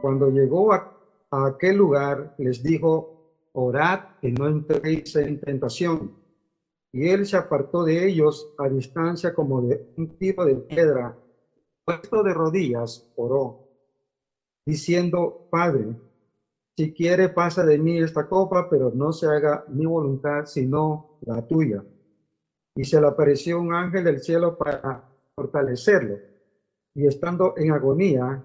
Cuando llegó a, aquel lugar, les dijo, orad que no entréis en tentación. Y él se apartó de ellos a distancia como de un tiro de piedra. Puesto de rodillas, oró, diciendo, Padre, si quiere pasa de mí esta copa, pero no se haga mi voluntad, sino la tuya. Y se le apareció un ángel del cielo para fortalecerlo. Y estando en agonía,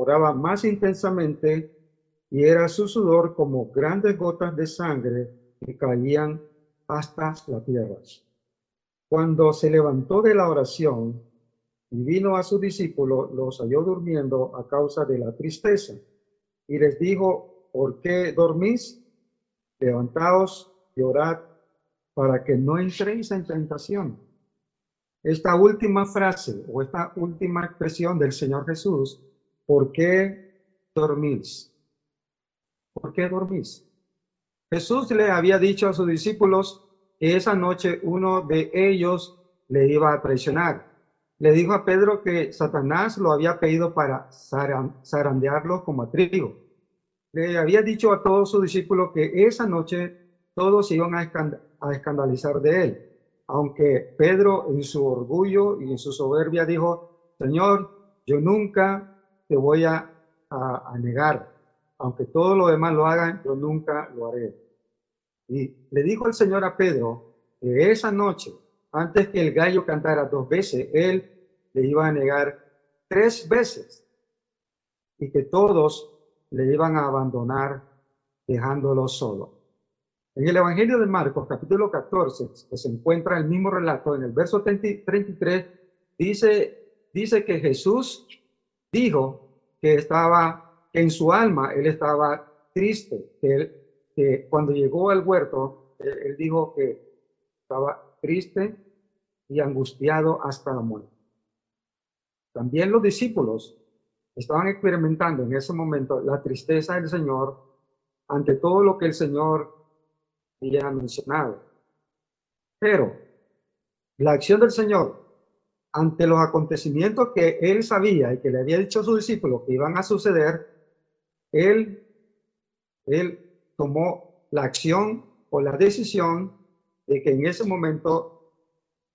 oraba más intensamente y era su sudor como grandes gotas de sangre que caían hasta la tierra. Cuando se levantó de la oración y vino a sus discípulos, los halló durmiendo a causa de la tristeza. Y les dijo, ¿por qué dormís? Levantaos y orad para que no entréis en tentación. Esta última frase o esta última expresión del Señor Jesús, ¿por qué dormís? ¿Por qué dormís? Jesús le había dicho a sus discípulos que esa noche uno de ellos le iba a traicionar. Le dijo a Pedro que Satanás lo había pedido para zarandearlo como a trigo. Le había dicho a todos sus discípulos que esa noche todos iban a, a escandalizar de él. Aunque Pedro en su orgullo y en su soberbia dijo, Señor, yo nunca te voy a, a negar aunque todo lo demás lo hagan, yo nunca lo haré. Y le dijo el Señor a Pedro que esa noche, antes que el gallo cantara dos veces, él le iba a negar tres veces y que todos le iban a abandonar dejándolo solo. En el Evangelio de Marcos, capítulo 14, que se encuentra el mismo relato, en el verso 33, dice, dice que Jesús dijo que estaba en su alma él estaba triste, que, él, cuando llegó al huerto, él, dijo que estaba triste y angustiado hasta la muerte. También los discípulos estaban experimentando en ese momento la tristeza del Señor ante todo lo que el Señor había mencionado. Pero la acción del Señor ante los acontecimientos que él sabía y que le había dicho a sus discípulos que iban a suceder, él, él tomó la acción o la decisión de que en ese momento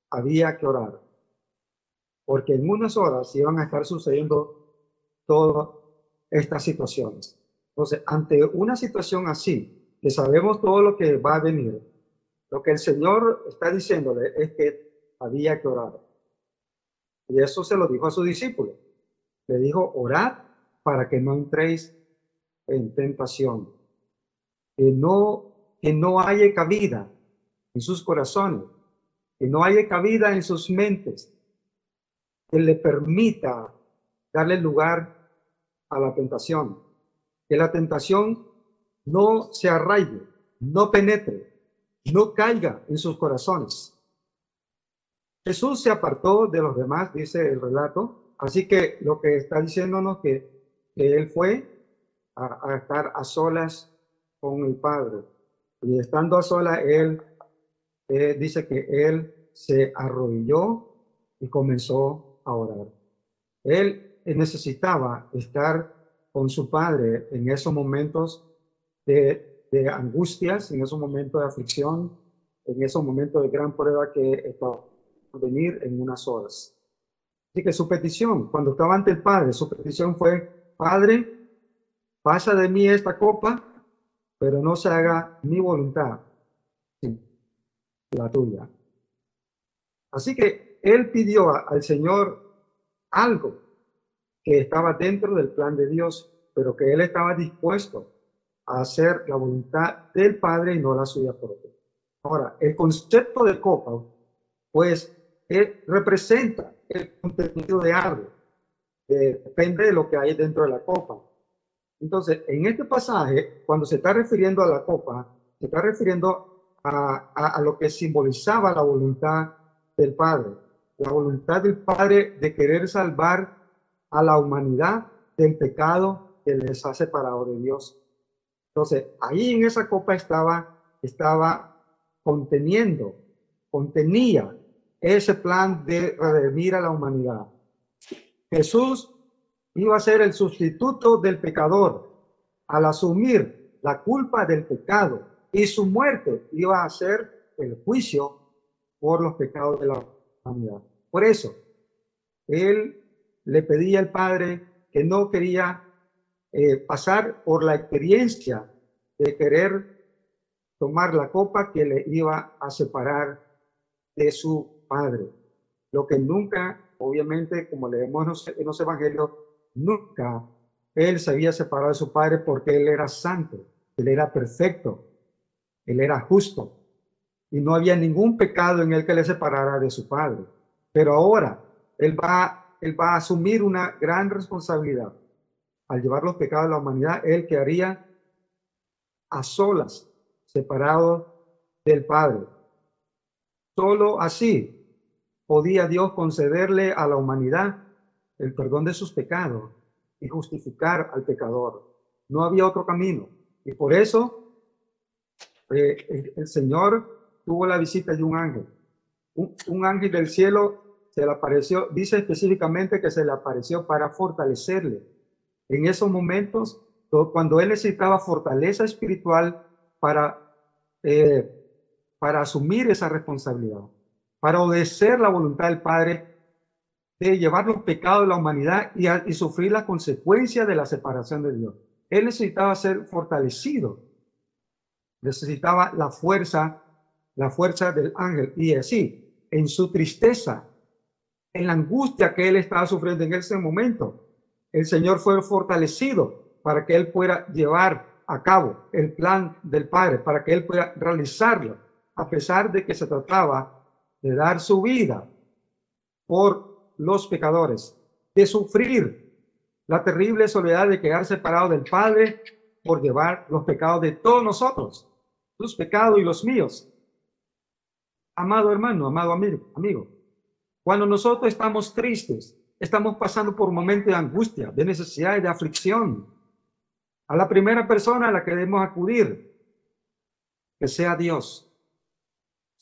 había que orar. Porque en unas horas iban a estar sucediendo todas estas situaciones. Entonces, ante una situación así, que sabemos todo lo que va a venir, lo que el Señor está diciéndole es que había que orar. Y eso se lo dijo a sus discípulos. Le dijo, orad para que no entréis en tentación, que no, que no haya cabida en sus corazones, que no haya cabida en sus mentes, que le permita darle lugar a la tentación, que la tentación no se arraigue, no penetre, no caiga en sus corazones. Jesús se apartó de los demás, dice el relato, así que lo que está diciéndonos que, que él fue a, estar a solas con el Padre. Y estando a solas, él eh, dice que él se arrodilló y comenzó a orar. Él necesitaba estar con su Padre en esos momentos de, de angustias, en esos momentos de aflicción, en esos momentos de gran prueba que estaba venir en unas horas. Así que su petición, cuando estaba ante el Padre, su petición fue, Padre, pasa de mí esta copa, pero no se haga mi voluntad, la tuya. Así que él pidió al Señor algo que estaba dentro del plan de Dios, pero que él estaba dispuesto a hacer la voluntad del Padre y no la suya propia. Ahora, el concepto de copa, pues, representa el contenido de algo. depende de lo que hay dentro de la copa. Entonces, en este pasaje, cuando se está refiriendo a la copa, se está refiriendo a, lo que simbolizaba la voluntad del Padre, la voluntad del Padre de querer salvar a la humanidad del pecado que les ha separado de Dios. Entonces, ahí en esa copa estaba, estaba conteniendo, contenía ese plan de redimir a la humanidad. Jesús iba a ser el sustituto del pecador al asumir la culpa del pecado y su muerte iba a ser el juicio por los pecados de la humanidad. Por eso, él le pedía al Padre que no quería eh, pasar por la experiencia de querer tomar la copa que le iba a separar de su Lo que nunca, obviamente, como leemos en los evangelios, nunca él se había separado de su Padre porque él era santo, él era perfecto, él era justo y no había ningún pecado en él que le separara de su Padre. Pero ahora él va, él va a asumir una gran responsabilidad. Al llevar los pecados de la humanidad, él quedaría a solas, separado del Padre. Solo así podía Dios concederle a la humanidad el perdón de sus pecados y justificar al pecador. No había otro camino. Y por eso eh, el, Señor tuvo la visita de un ángel. Un, ángel del cielo se le apareció, dice específicamente que se le apareció para fortalecerle. En esos momentos, cuando él necesitaba fortaleza espiritual para, eh, para asumir esa responsabilidad, para obedecer la voluntad del Padre de llevar los pecados de la humanidad y, sufrir la consecuencia de la separación de Dios. Él necesitaba ser fortalecido, necesitaba la fuerza, la fuerza del ángel. Y así, en su tristeza, en la angustia que él estaba sufriendo en ese momento, el Señor fue fortalecido para que él pueda llevar a cabo el plan del Padre, para que él pueda realizarlo, a pesar de que se trataba de dar su vida por los pecadores, de sufrir la terrible soledad de quedar separado del Padre por llevar los pecados de todos nosotros, tus pecados y los míos. Amado hermano, amado amigo, amigo, cuando nosotros estamos tristes, estamos pasando por un momento de angustia, de necesidad de aflicción, a la primera persona a la que debemos acudir, que sea Dios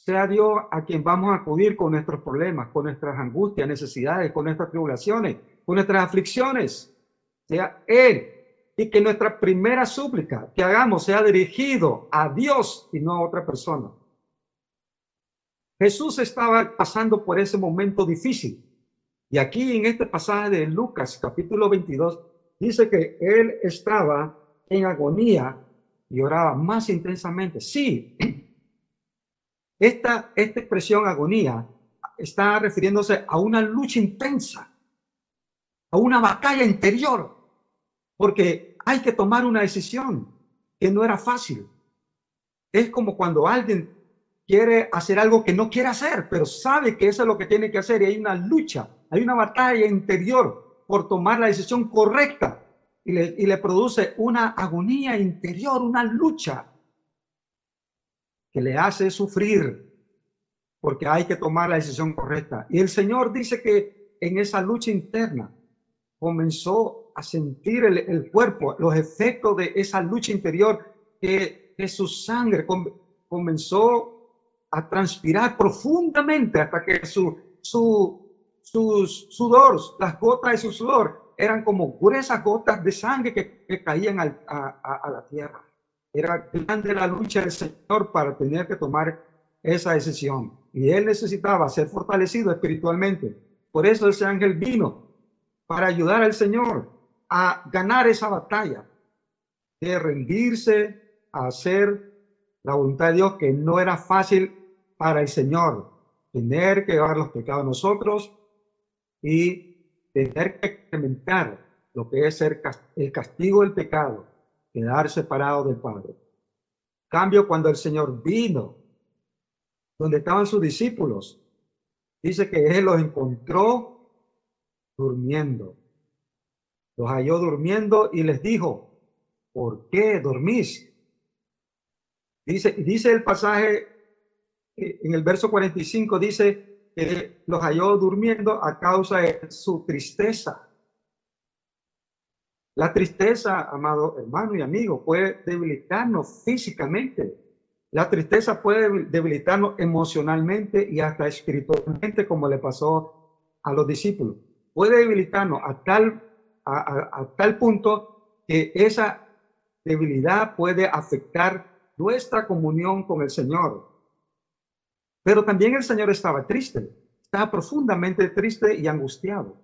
sea Dios a quien vamos a acudir con nuestros problemas, con nuestras angustias, necesidades, con nuestras tribulaciones, con nuestras aflicciones. Sea Él. Y que nuestra primera súplica que hagamos sea dirigido a Dios y no a otra persona. Jesús estaba pasando por ese momento difícil. Y aquí en este pasaje de Lucas capítulo 22 dice que él estaba en agonía y oraba más intensamente. Sí, esta, expresión agonía está refiriéndose a una lucha intensa, a una batalla interior, porque hay que tomar una decisión que no era fácil. Es como cuando alguien quiere hacer algo que no quiere hacer, pero sabe que eso es lo que tiene que hacer y hay una lucha, hay una batalla interior por tomar la decisión correcta y le produce una agonía interior, una lucha que le hace sufrir porque hay que tomar la decisión correcta. Y el Señor dice que en esa lucha interna comenzó a sentir el, cuerpo, los efectos de esa lucha interior, que, su sangre comenzó a transpirar profundamente hasta que su, su, sus sudor, las gotas de su sudor, eran como gruesas gotas de sangre que, caían a la tierra. Era grande la lucha del Señor para tener que tomar esa decisión. Y él necesitaba ser fortalecido espiritualmente. Por eso ese ángel vino para ayudar al Señor a ganar esa batalla, de rendirse a hacer la voluntad de Dios, que no era fácil para el Señor. Tener que llevar los pecados a nosotros y tener que experimentar lo que es el castigo del pecado quedar separado del Padre. Cambio cuando el Señor vino, donde estaban sus discípulos, dice que Él los encontró durmiendo. Los halló durmiendo y les dijo, ¿por qué dormís? Dice, dice el pasaje eh, en el verso 45, dice que los halló durmiendo a causa de su tristeza. La tristeza, amado hermano y amigo, puede debilitarnos físicamente. La tristeza puede debilitarnos emocionalmente y hasta espiritualmente, como le pasó a los discípulos. Puede debilitarnos a tal a, tal punto que esa debilidad puede afectar nuestra comunión con el Señor. Pero también el Señor estaba triste, estaba profundamente triste y angustiado.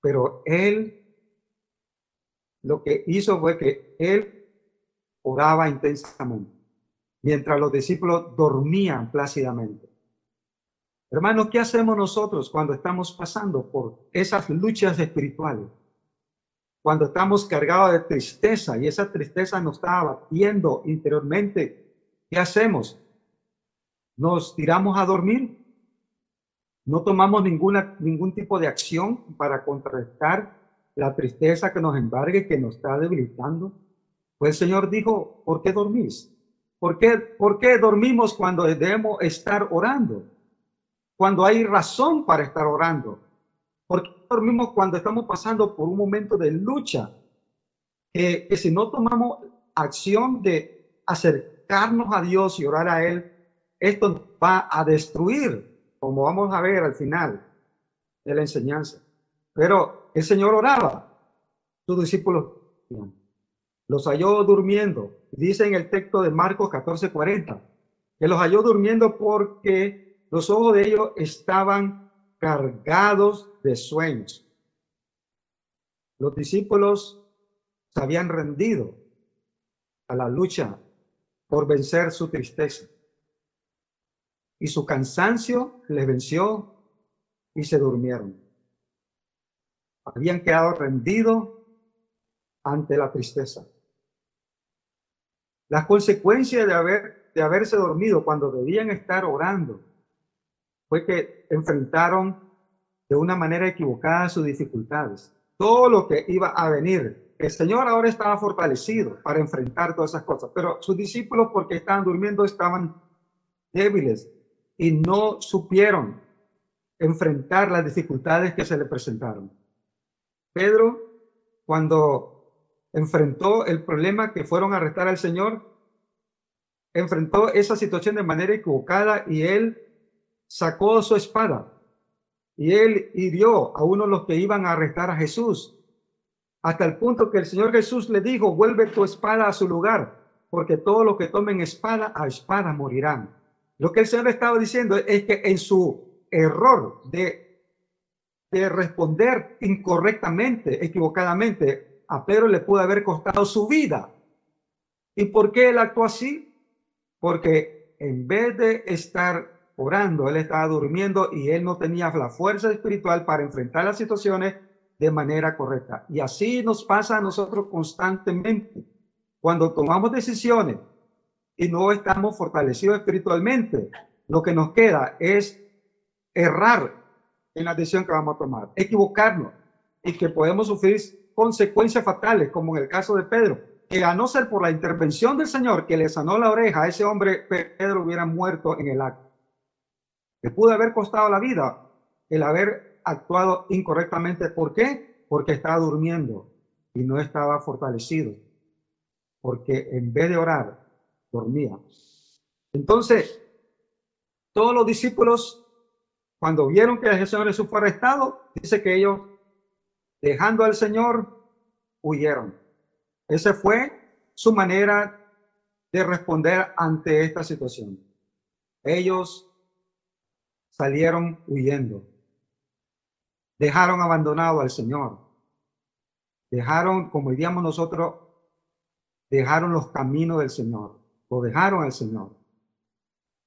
Pero Él lo que hizo fue que Él oraba intensamente, mientras los discípulos dormían plácidamente. Hermanos, ¿qué hacemos nosotros cuando estamos pasando por esas luchas espirituales? Cuando estamos cargados de tristeza y esa tristeza nos está abatiendo interiormente, ¿qué hacemos? ¿Nos tiramos a dormir? ¿No tomamos ninguna, ningún tipo de acción para contrarrestar la tristeza que nos embargue, que nos está debilitando? Pues el Señor dijo, ¿por qué dormís? ¿Por qué, ¿Por qué dormimos cuando debemos estar orando? cuando hay razón para estar orando. ¿Por qué dormimos cuando estamos pasando por un momento de lucha? que si no tomamos acción de acercarnos a Dios y orar a Él, esto va a destruir, como vamos a ver al final de la enseñanza. Pero el Señor oraba, sus discípulos los halló durmiendo. Dice en el texto de Marcos 14:40 que los halló durmiendo porque los ojos de ellos estaban cargados de sueños. Los discípulos se habían rendido a la lucha por vencer su tristeza. Y su cansancio les venció y se durmieron. Habían quedado rendidos ante la tristeza. Las consecuencias de, haber, de haberse dormido cuando debían estar orando fue que enfrentaron de una manera equivocada sus dificultades. Todo lo que iba a venir. El Señor ahora estaba fortalecido para enfrentar todas esas cosas, pero sus discípulos, porque estaban durmiendo, estaban débiles y no supieron enfrentar las dificultades que se le presentaron. Pedro, cuando enfrentó el problema que fueron a arrestar al Señor, enfrentó esa situación de manera equivocada y él sacó su espada y él hirió a uno de los que iban a arrestar a Jesús, hasta el punto que el Señor Jesús le dijo, vuelve tu espada a su lugar, porque todos los que tomen espada, a espada morirán. Lo que el Señor estaba diciendo es que en su error de, de responder incorrectamente, equivocadamente, a Pedro le pudo haber costado su vida. ¿Y por qué él actuó así? Porque en vez de estar orando, él estaba durmiendo y él no tenía la fuerza espiritual para enfrentar las situaciones de manera correcta. Y así nos pasa a nosotros constantemente. Cuando tomamos decisiones y no estamos fortalecidos espiritualmente, lo que nos queda es errar en la decisión que vamos a tomar, equivocarnos y que podemos sufrir consecuencias fatales, como en el caso de Pedro, que a no ser por la intervención del Señor que le sanó la oreja a ese hombre, Pedro hubiera muerto en el acto. Le pudo haber costado la vida el haber actuado incorrectamente. ¿Por qué? Porque estaba durmiendo y no estaba fortalecido. Porque en vez de orar, dormía. Entonces, todos los discípulos, cuando vieron que el Señor Jesús fue arrestado, dice que ellos, dejando al Señor, huyeron. Esa fue su manera de responder ante esta situación. Ellos salieron huyendo. Dejaron abandonado al Señor. Dejaron, como diríamos nosotros, dejaron los caminos del Señor. Lo dejaron al Señor.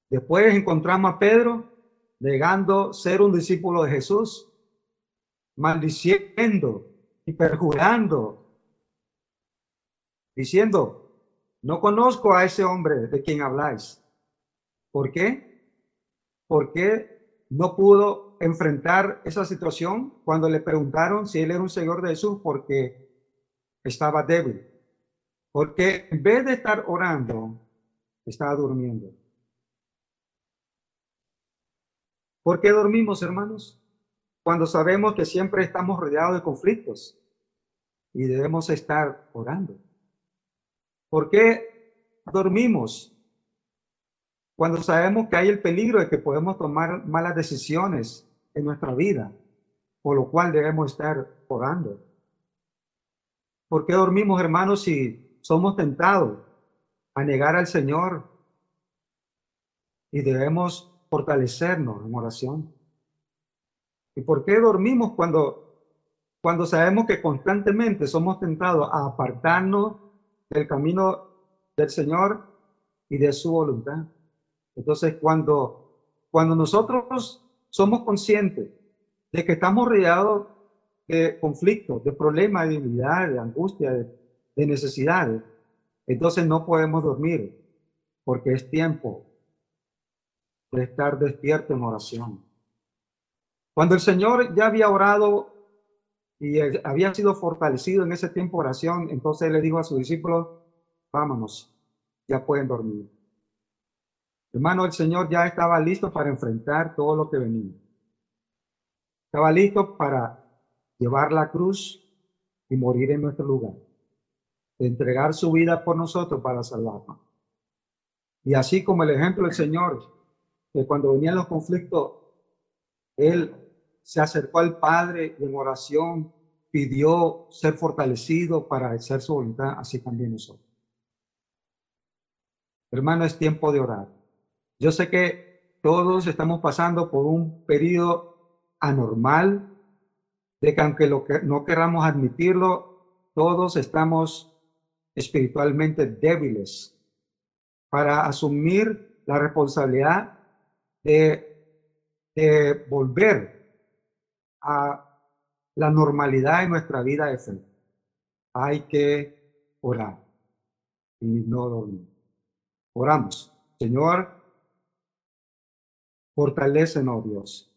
Después encontramos a Pedro negando ser un discípulo de Jesús, maldiciendo y perjurando, diciendo, no conozco a ese hombre de quien habláis. ¿Por qué? ¿Por qué no pudo enfrentar esa situación cuando le preguntaron si él era un seguidor de Jesús porque estaba débil. Porque en vez de estar orando, estaba durmiendo. ¿Por qué dormimos, hermanos? Cuando sabemos que siempre estamos rodeados de conflictos y debemos estar orando. ¿Por qué dormimos? Cuando sabemos que hay el peligro de que podemos tomar malas decisiones en nuestra vida, por lo cual debemos estar orando. ¿Por qué dormimos, hermanos, si somos tentados a negar al Señor? Y debemos fortalecernos en oración. ¿Y por qué dormimos cuando, cuando sabemos que constantemente somos tentados a apartarnos del camino del Señor y de su voluntad? Entonces, cuando, cuando nosotros somos conscientes de que estamos rodeados de conflictos, de problemas, de debilidad, de angustia, de, de necesidades, entonces no podemos dormir porque es tiempo de estar despierto en oración. Cuando el Señor ya había orado y había sido fortalecido en ese tiempo de oración, entonces le dijo a sus discípulos, vámonos, ya pueden dormir. Hermano, el Señor ya estaba listo para enfrentar todo lo que venía. Estaba listo para llevar la cruz y morir en nuestro lugar. entregar su vida por nosotros para salvarnos. Y así como el ejemplo del Señor, que cuando venían los conflictos, Él se acercó al Padre y en oración pidió ser fortalecido para hacer su voluntad, así también nosotros. Hermano, es tiempo de orar. Yo sé que todos estamos pasando por un periodo anormal, de que aunque lo que no queramos admitirlo, todos estamos espiritualmente débiles para asumir la responsabilidad de, volver a la normalidad de nuestra vida de fe. Hay que orar y no dormir. Oramos. Señor, fortalécenos, Dios.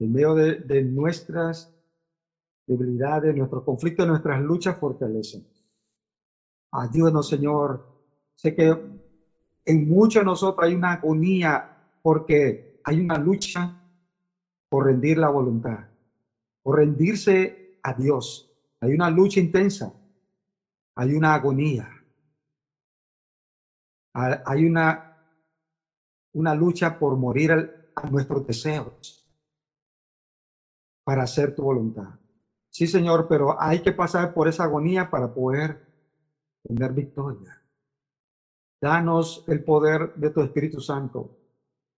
En medio de, nuestras debilidades, nuestros conflictos, nuestras luchas, fortalecen. Ayúdanos, Señor. Sé que en muchos de nosotros hay una agonía porque hay una lucha por rendir la voluntad, por rendirse a Dios. Hay una lucha intensa, hay una agonía, hay una, una lucha por morir a nuestros deseos para hacer tu voluntad. Sí, Señor, pero hay que pasar por esa agonía para poder tener victoria. Danos el poder de tu Espíritu Santo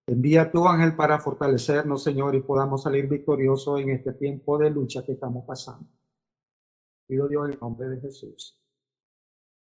Envía tu ángel para fortalecernos, Señor, y podamos salir victoriosos en este tiempo de lucha que estamos pasando. Pido Dios en el nombre de Jesús.